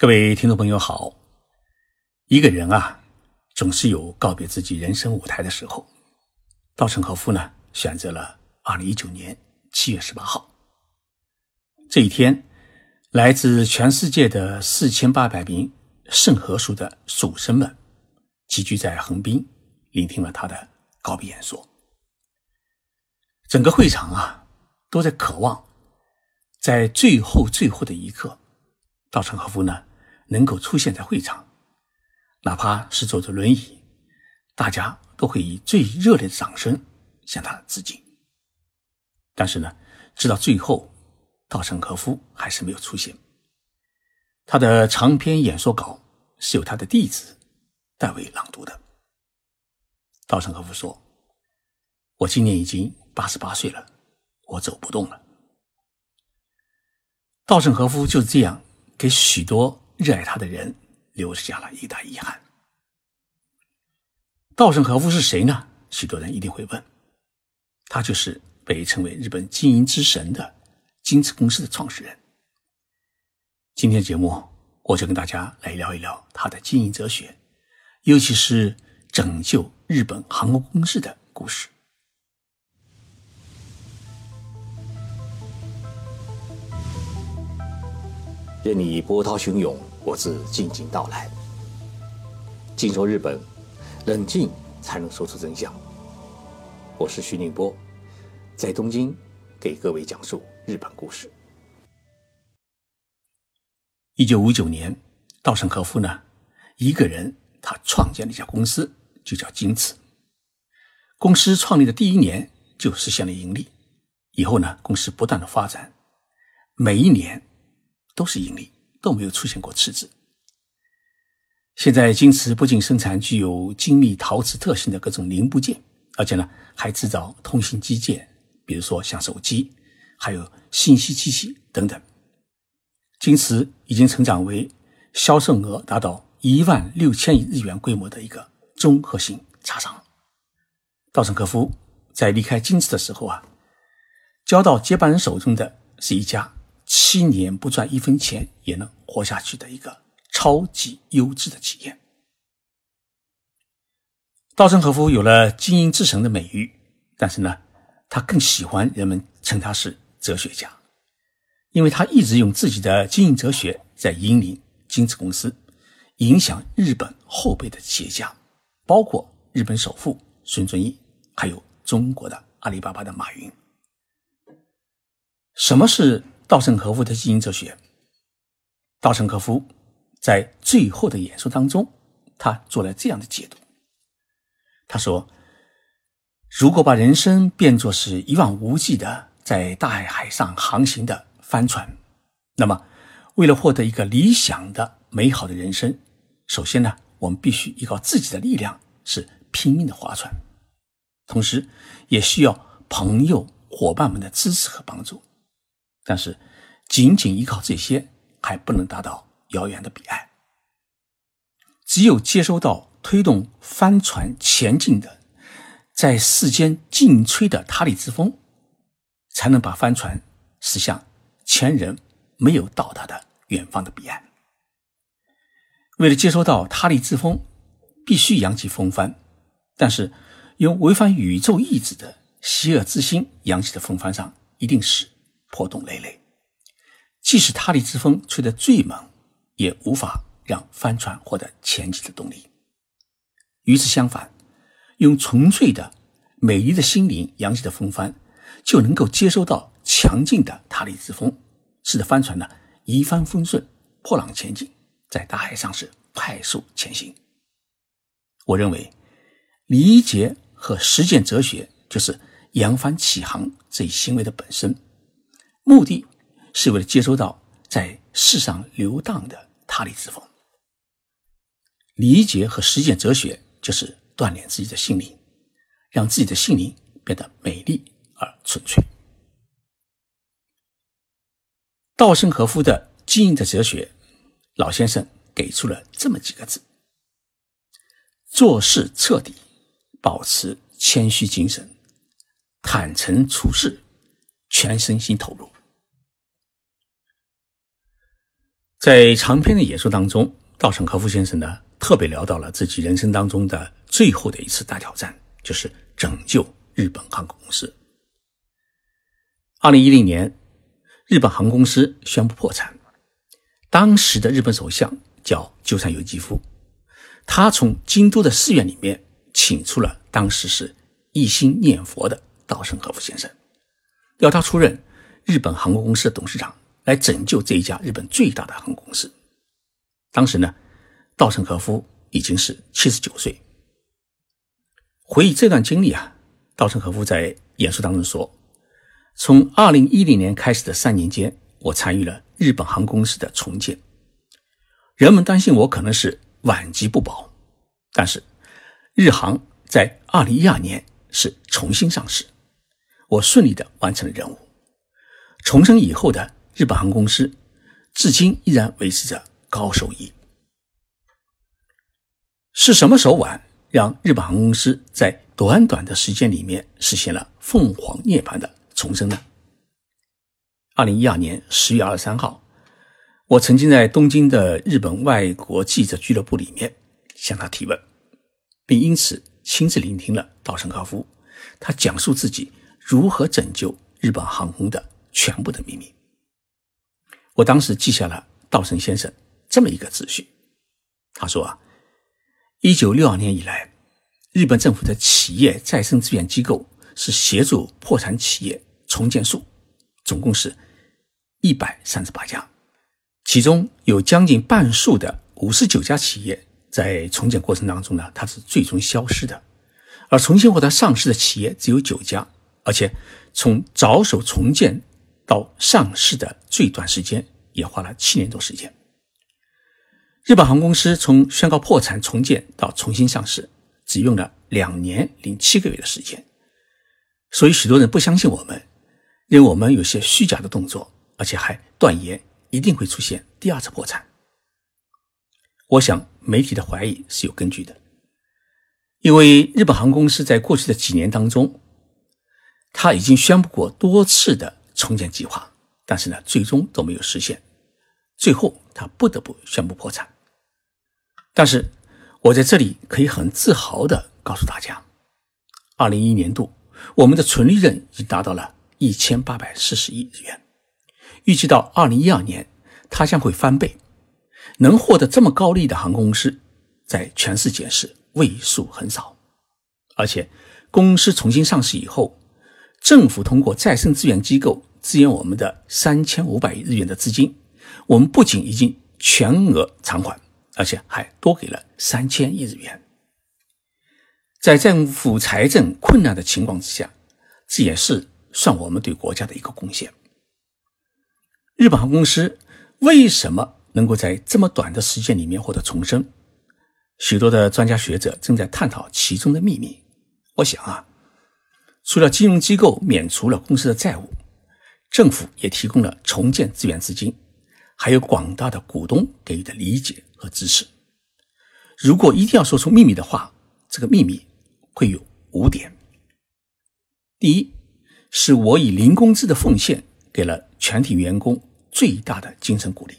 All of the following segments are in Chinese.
各位听众朋友好，一个人啊，总是有告别自己人生舞台的时候。稻盛和夫呢，选择了二零一九年七月十八号这一天，来自全世界的四千八百名圣和书的属生们齐聚在横滨，聆听了他的告别演说。整个会场啊，都在渴望，在最后最后的一刻，稻盛和夫呢。能够出现在会场，哪怕是坐着轮椅，大家都会以最热烈的掌声向他致敬。但是呢，直到最后，稻盛和夫还是没有出现。他的长篇演说稿是由他的弟子代为朗读的。稻盛和夫说：“我今年已经八十八岁了，我走不动了。”稻盛和夫就是这样给许多。热爱他的人留下了一大遗憾。稻盛和夫是谁呢？许多人一定会问。他就是被称为日本经营之神的京瓷公司的创始人。今天节目，我就跟大家来聊一聊他的经营哲学，尤其是拯救日本航空公司的故事。任你波涛汹涌。我自静静到来。静说日本，冷静才能说出真相。我是徐宁波，在东京给各位讲述日本故事。一九五九年，稻盛和夫呢，一个人他创建了一家公司，就叫京瓷。公司创立的第一年就实现了盈利，以后呢，公司不断的发展，每一年都是盈利。都没有出现过赤字。现在京瓷不仅生产具有精密陶瓷特性的各种零部件，而且呢还制造通信机件，比如说像手机，还有信息机器等等。京瓷已经成长为销售额达到一万六千亿日元规模的一个综合性茶商。稻盛和夫在离开京瓷的时候啊，交到接班人手中的是一家。七年不赚一分钱也能活下去的一个超级优质的企业。稻盛和夫有了经营之神的美誉，但是呢，他更喜欢人们称他是哲学家，因为他一直用自己的经营哲学在引领京瓷公司，影响日本后辈的企业家，包括日本首富孙正义，还有中国的阿里巴巴的马云。什么是？稻盛和夫的经营哲学。稻盛和夫在最后的演说当中，他做了这样的解读。他说：“如果把人生变作是一望无际的在大海海上航行的帆船，那么为了获得一个理想的美好的人生，首先呢，我们必须依靠自己的力量，是拼命的划船，同时也需要朋友伙伴们的支持和帮助。”但是，仅仅依靠这些还不能达到遥远的彼岸。只有接收到推动帆船前进的，在世间劲吹的塔里之风，才能把帆船驶向前人没有到达的远方的彼岸。为了接收到塔里之风，必须扬起风帆，但是用违反宇宙意志的邪恶之心扬起的风帆上，一定是。破洞累累，即使塔里之风吹得最猛，也无法让帆船获得前进的动力。与此相反，用纯粹的、美丽的心灵扬起的风帆，就能够接收到强劲的塔里之风，使得帆船呢一帆风顺、破浪前进，在大海上是快速前行。我认为，理解和实践哲学就是扬帆起航这一行为的本身。目的是为了接收到在世上流荡的他力之风。理解和实践哲学就是锻炼自己的心灵，让自己的心灵变得美丽而纯粹。稻盛和夫的经营的哲学，老先生给出了这么几个字：做事彻底，保持谦虚精神，坦诚处事，全身心投入。在长篇的演说当中，稻盛和夫先生呢特别聊到了自己人生当中的最后的一次大挑战，就是拯救日本航空公司。二零一零年，日本航空公司宣布破产，当时的日本首相叫鸠山由纪夫，他从京都的寺院里面请出了当时是一心念佛的稻盛和夫先生，要他出任日本航空公司的董事长。来拯救这一家日本最大的航空公司。当时呢，稻盛和夫已经是七十九岁。回忆这段经历啊，稻盛和夫在演说当中说：“从二零一零年开始的三年间，我参与了日本航空公司的重建。人们担心我可能是晚节不保，但是日航在二零一二年是重新上市，我顺利的完成了任务。重生以后的。”日本航空公司至今依然维持着高收益。是什么手腕让日本航空公司在短短的时间里面实现了凤凰涅槃的重生呢？二零一二年十月二十三号，我曾经在东京的日本外国记者俱乐部里面向他提问，并因此亲自聆听了稻盛和夫他讲述自己如何拯救日本航空的全部的秘密。我当时记下了稻盛先生这么一个秩序。他说啊，一九六二年以来，日本政府的企业再生资源机构是协助破产企业重建数，总共是一百三十八家，其中有将近半数的五十九家企业在重建过程当中呢，它是最终消失的，而重新获得上市的企业只有九家，而且从着手重建。到上市的最短时间也花了七年多时间。日本航空公司从宣告破产重建到重新上市，只用了两年零七个月的时间。所以许多人不相信我们，认为我们有些虚假的动作，而且还断言一定会出现第二次破产。我想媒体的怀疑是有根据的，因为日本航空公司在过去的几年当中，他已经宣布过多次的。重建计划，但是呢，最终都没有实现。最后，他不得不宣布破产。但是，我在这里可以很自豪的告诉大家，二零一一年度我们的纯利润已经达到了一千八百四十亿日元。预计到二零一二年，它将会翻倍。能获得这么高利的航空公司，在全世界是位数很少。而且，公司重新上市以后，政府通过再生资源机构。支援我们的三千五百亿日元的资金，我们不仅已经全额偿还，而且还多给了三千亿日元。在政府财政困难的情况之下，这也是算我们对国家的一个贡献。日本航空公司为什么能够在这么短的时间里面获得重生？许多的专家学者正在探讨其中的秘密。我想啊，除了金融机构免除了公司的债务。政府也提供了重建资源资金，还有广大的股东给予的理解和支持。如果一定要说出秘密的话，这个秘密会有五点：第一，是我以零工资的奉献给了全体员工最大的精神鼓励。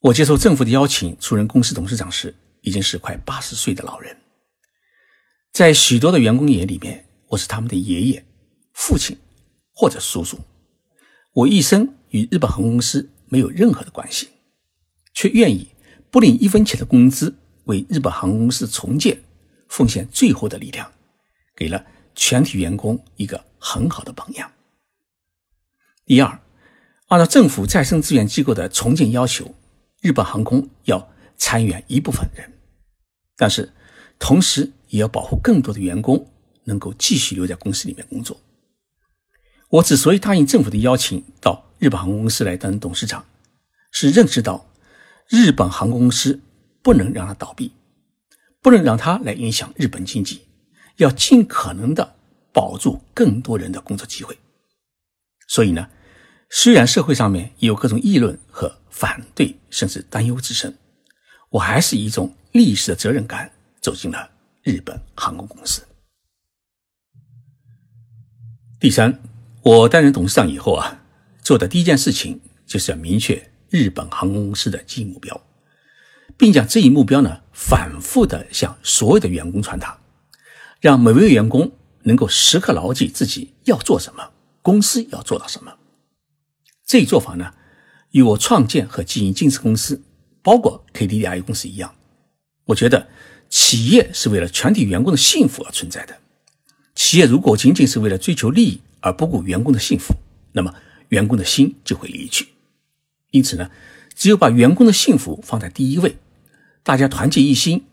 我接受政府的邀请出任公司董事长时，已经是快八十岁的老人。在许多的员工眼里面，我是他们的爷爷、父亲或者叔叔。我一生与日本航空公司没有任何的关系，却愿意不领一分钱的工资，为日本航空公司重建奉献最后的力量，给了全体员工一个很好的榜样。第二，按照政府再生资源机构的重建要求，日本航空要裁员一部分人，但是同时也要保护更多的员工能够继续留在公司里面工作。我之所以答应政府的邀请到日本航空公司来当董事长，是认识到日本航空公司不能让它倒闭，不能让它来影响日本经济，要尽可能的保住更多人的工作机会。所以呢，虽然社会上面有各种议论和反对，甚至担忧之声，我还是以一种历史的责任感走进了日本航空公司。第三。我担任董事长以后啊，做的第一件事情就是要明确日本航空公司的经营目标，并将这一目标呢反复的向所有的员工传达，让每位员工能够时刻牢记自己要做什么，公司要做到什么。这一做法呢，与我创建和经营金丝公司，包括 KDDI 公司一样。我觉得企业是为了全体员工的幸福而存在的。企业如果仅仅是为了追求利益而不顾员工的幸福，那么员工的心就会离去。因此呢，只有把员工的幸福放在第一位，大家团结一心，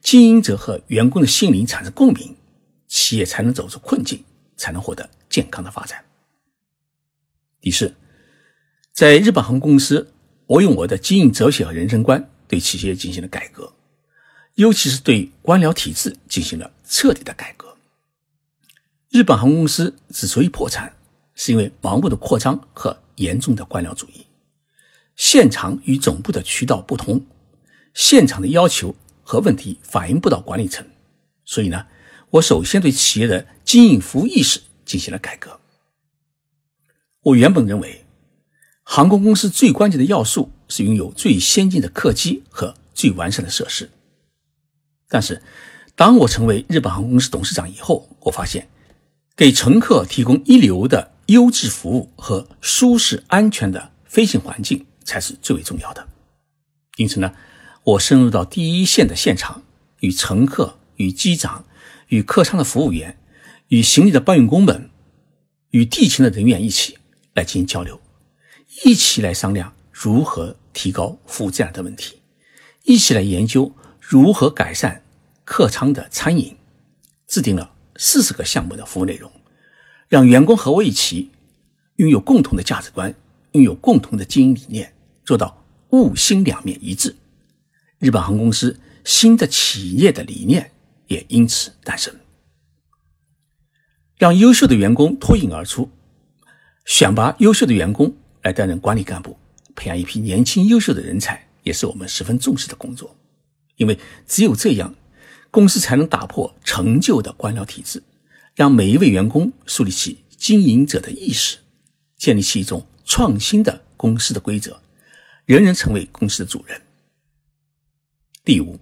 经营者和员工的心灵产生共鸣，企业才能走出困境，才能获得健康的发展。第四，在日本航空公司，我用我的经营哲学和人生观对企业进行了改革，尤其是对官僚体制进行了彻底的改革。日本航空公司之所以破产，是因为盲目的扩张和严重的官僚主义。现场与总部的渠道不同，现场的要求和问题反映不到管理层，所以呢，我首先对企业的经营服务意识进行了改革。我原本认为，航空公司最关键的要素是拥有最先进的客机和最完善的设施。但是，当我成为日本航空公司董事长以后，我发现。给乘客提供一流的优质服务和舒适安全的飞行环境才是最为重要的。因此呢，我深入到第一线的现场，与乘客、与机长、与客舱的服务员、与行李的搬运工们、与地勤的人员一起来进行交流，一起来商量如何提高服务质量的问题，一起来研究如何改善客舱的餐饮，制定了。四十个项目的服务内容，让员工和我一起拥有共同的价值观，拥有共同的经营理念，做到物心两面一致。日本航空公司新的企业的理念也因此诞生。让优秀的员工脱颖而出，选拔优秀的员工来担任管理干部，培养一批年轻优秀的人才，也是我们十分重视的工作。因为只有这样。公司才能打破陈旧的官僚体制，让每一位员工树立起经营者的意识，建立起一种创新的公司的规则，人人成为公司的主人。第五，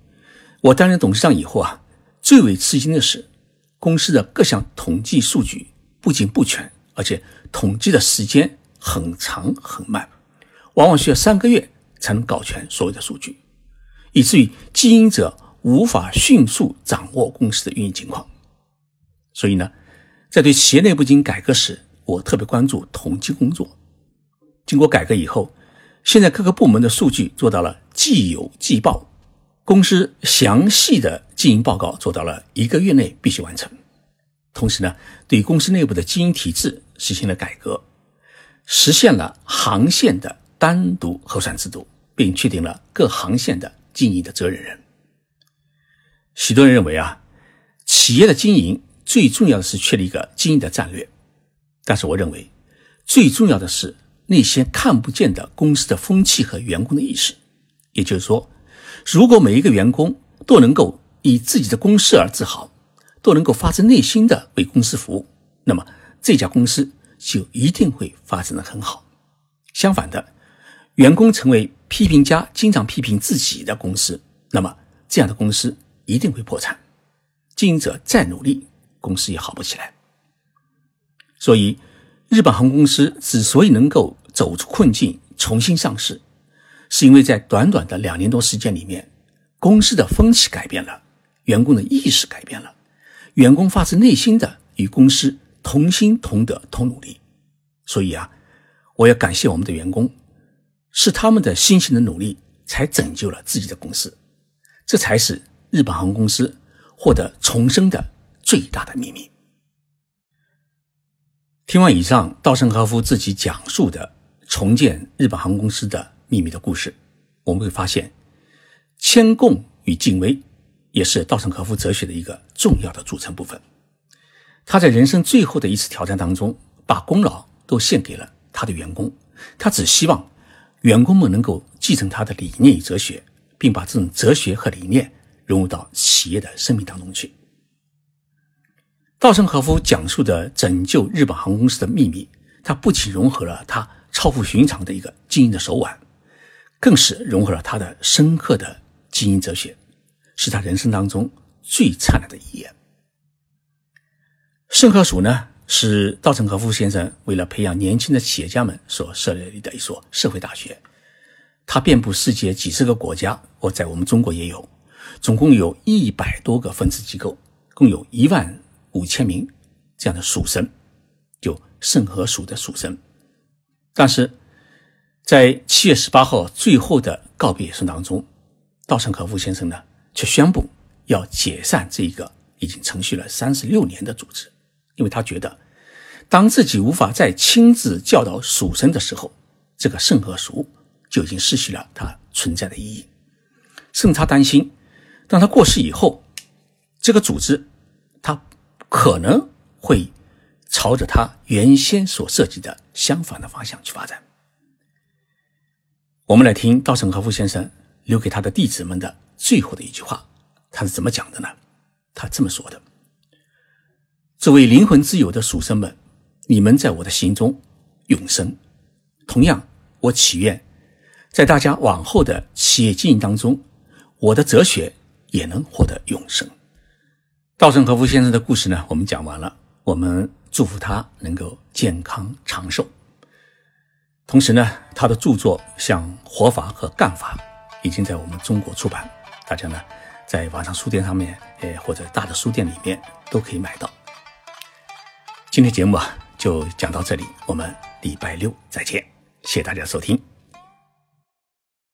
我担任董事长以后啊，最为吃惊的是，公司的各项统计数据不仅不全，而且统计的时间很长很慢，往往需要三个月才能搞全所有的数据，以至于经营者。无法迅速掌握公司的运营情况，所以呢，在对企业内部进行改革时，我特别关注统计工作。经过改革以后，现在各个部门的数据做到了既有既报，公司详细的经营报告做到了一个月内必须完成。同时呢，对公司内部的经营体制实行了改革，实现了航线的单独核算制度，并确定了各航线的经营的责任人。许多人认为啊，企业的经营最重要的是确立一个经营的战略，但是我认为，最重要的是那些看不见的公司的风气和员工的意识。也就是说，如果每一个员工都能够以自己的公司而自豪，都能够发自内心的为公司服务，那么这家公司就一定会发展的很好。相反的，员工成为批评家，经常批评自己的公司，那么这样的公司。一定会破产，经营者再努力，公司也好不起来。所以，日本航空公司之所以能够走出困境、重新上市，是因为在短短的两年多时间里面，公司的风气改变了，员工的意识改变了，员工发自内心的与公司同心同德同努力。所以啊，我要感谢我们的员工，是他们的辛勤的努力，才拯救了自己的公司，这才是。日本航空公司获得重生的最大的秘密。听完以上稻盛和夫自己讲述的重建日本航空公司的秘密的故事，我们会发现，谦恭与敬畏也是稻盛和夫哲学的一个重要的组成部分。他在人生最后的一次挑战当中，把功劳都献给了他的员工，他只希望员工们能够继承他的理念与哲学，并把这种哲学和理念。融入到企业的生命当中去。稻盛和夫讲述的拯救日本航空公司的秘密，它不仅融合了他超乎寻常的一个经营的手腕，更是融合了他的深刻的经营哲学，是他人生当中最灿烂的一页。圣和署呢，是稻盛和夫先生为了培养年轻的企业家们所设立的一所社会大学。它遍布世界几十个国家，我在我们中国也有，总共有一百多个分支机构，共有一万五千名这样的属神，就圣和属的属神。但是在七月十八号最后的告别演说当中，稻盛和夫先生呢，却宣布要解散这个已经程序了三十六年的组织，因为他觉得，当自己无法再亲自教导属神的时候，这个圣和属。就已经失去了它存在的意义。甚至他担心，当他过世以后，这个组织，他可能会朝着他原先所设计的相反的方向去发展。我们来听稻盛和夫先生留给他的弟子们的最后的一句话，他是怎么讲的呢？他这么说的：“作为灵魂之友的属生们，你们在我的心中永生。同样，我祈愿。”在大家往后的企业经营当中，我的哲学也能获得永生。稻盛和夫先生的故事呢，我们讲完了。我们祝福他能够健康长寿。同时呢，他的著作像《活法》和《干法》已经在我们中国出版，大家呢在网上书店上面，呃或者大的书店里面都可以买到。今天节目啊就讲到这里，我们礼拜六再见，谢谢大家收听。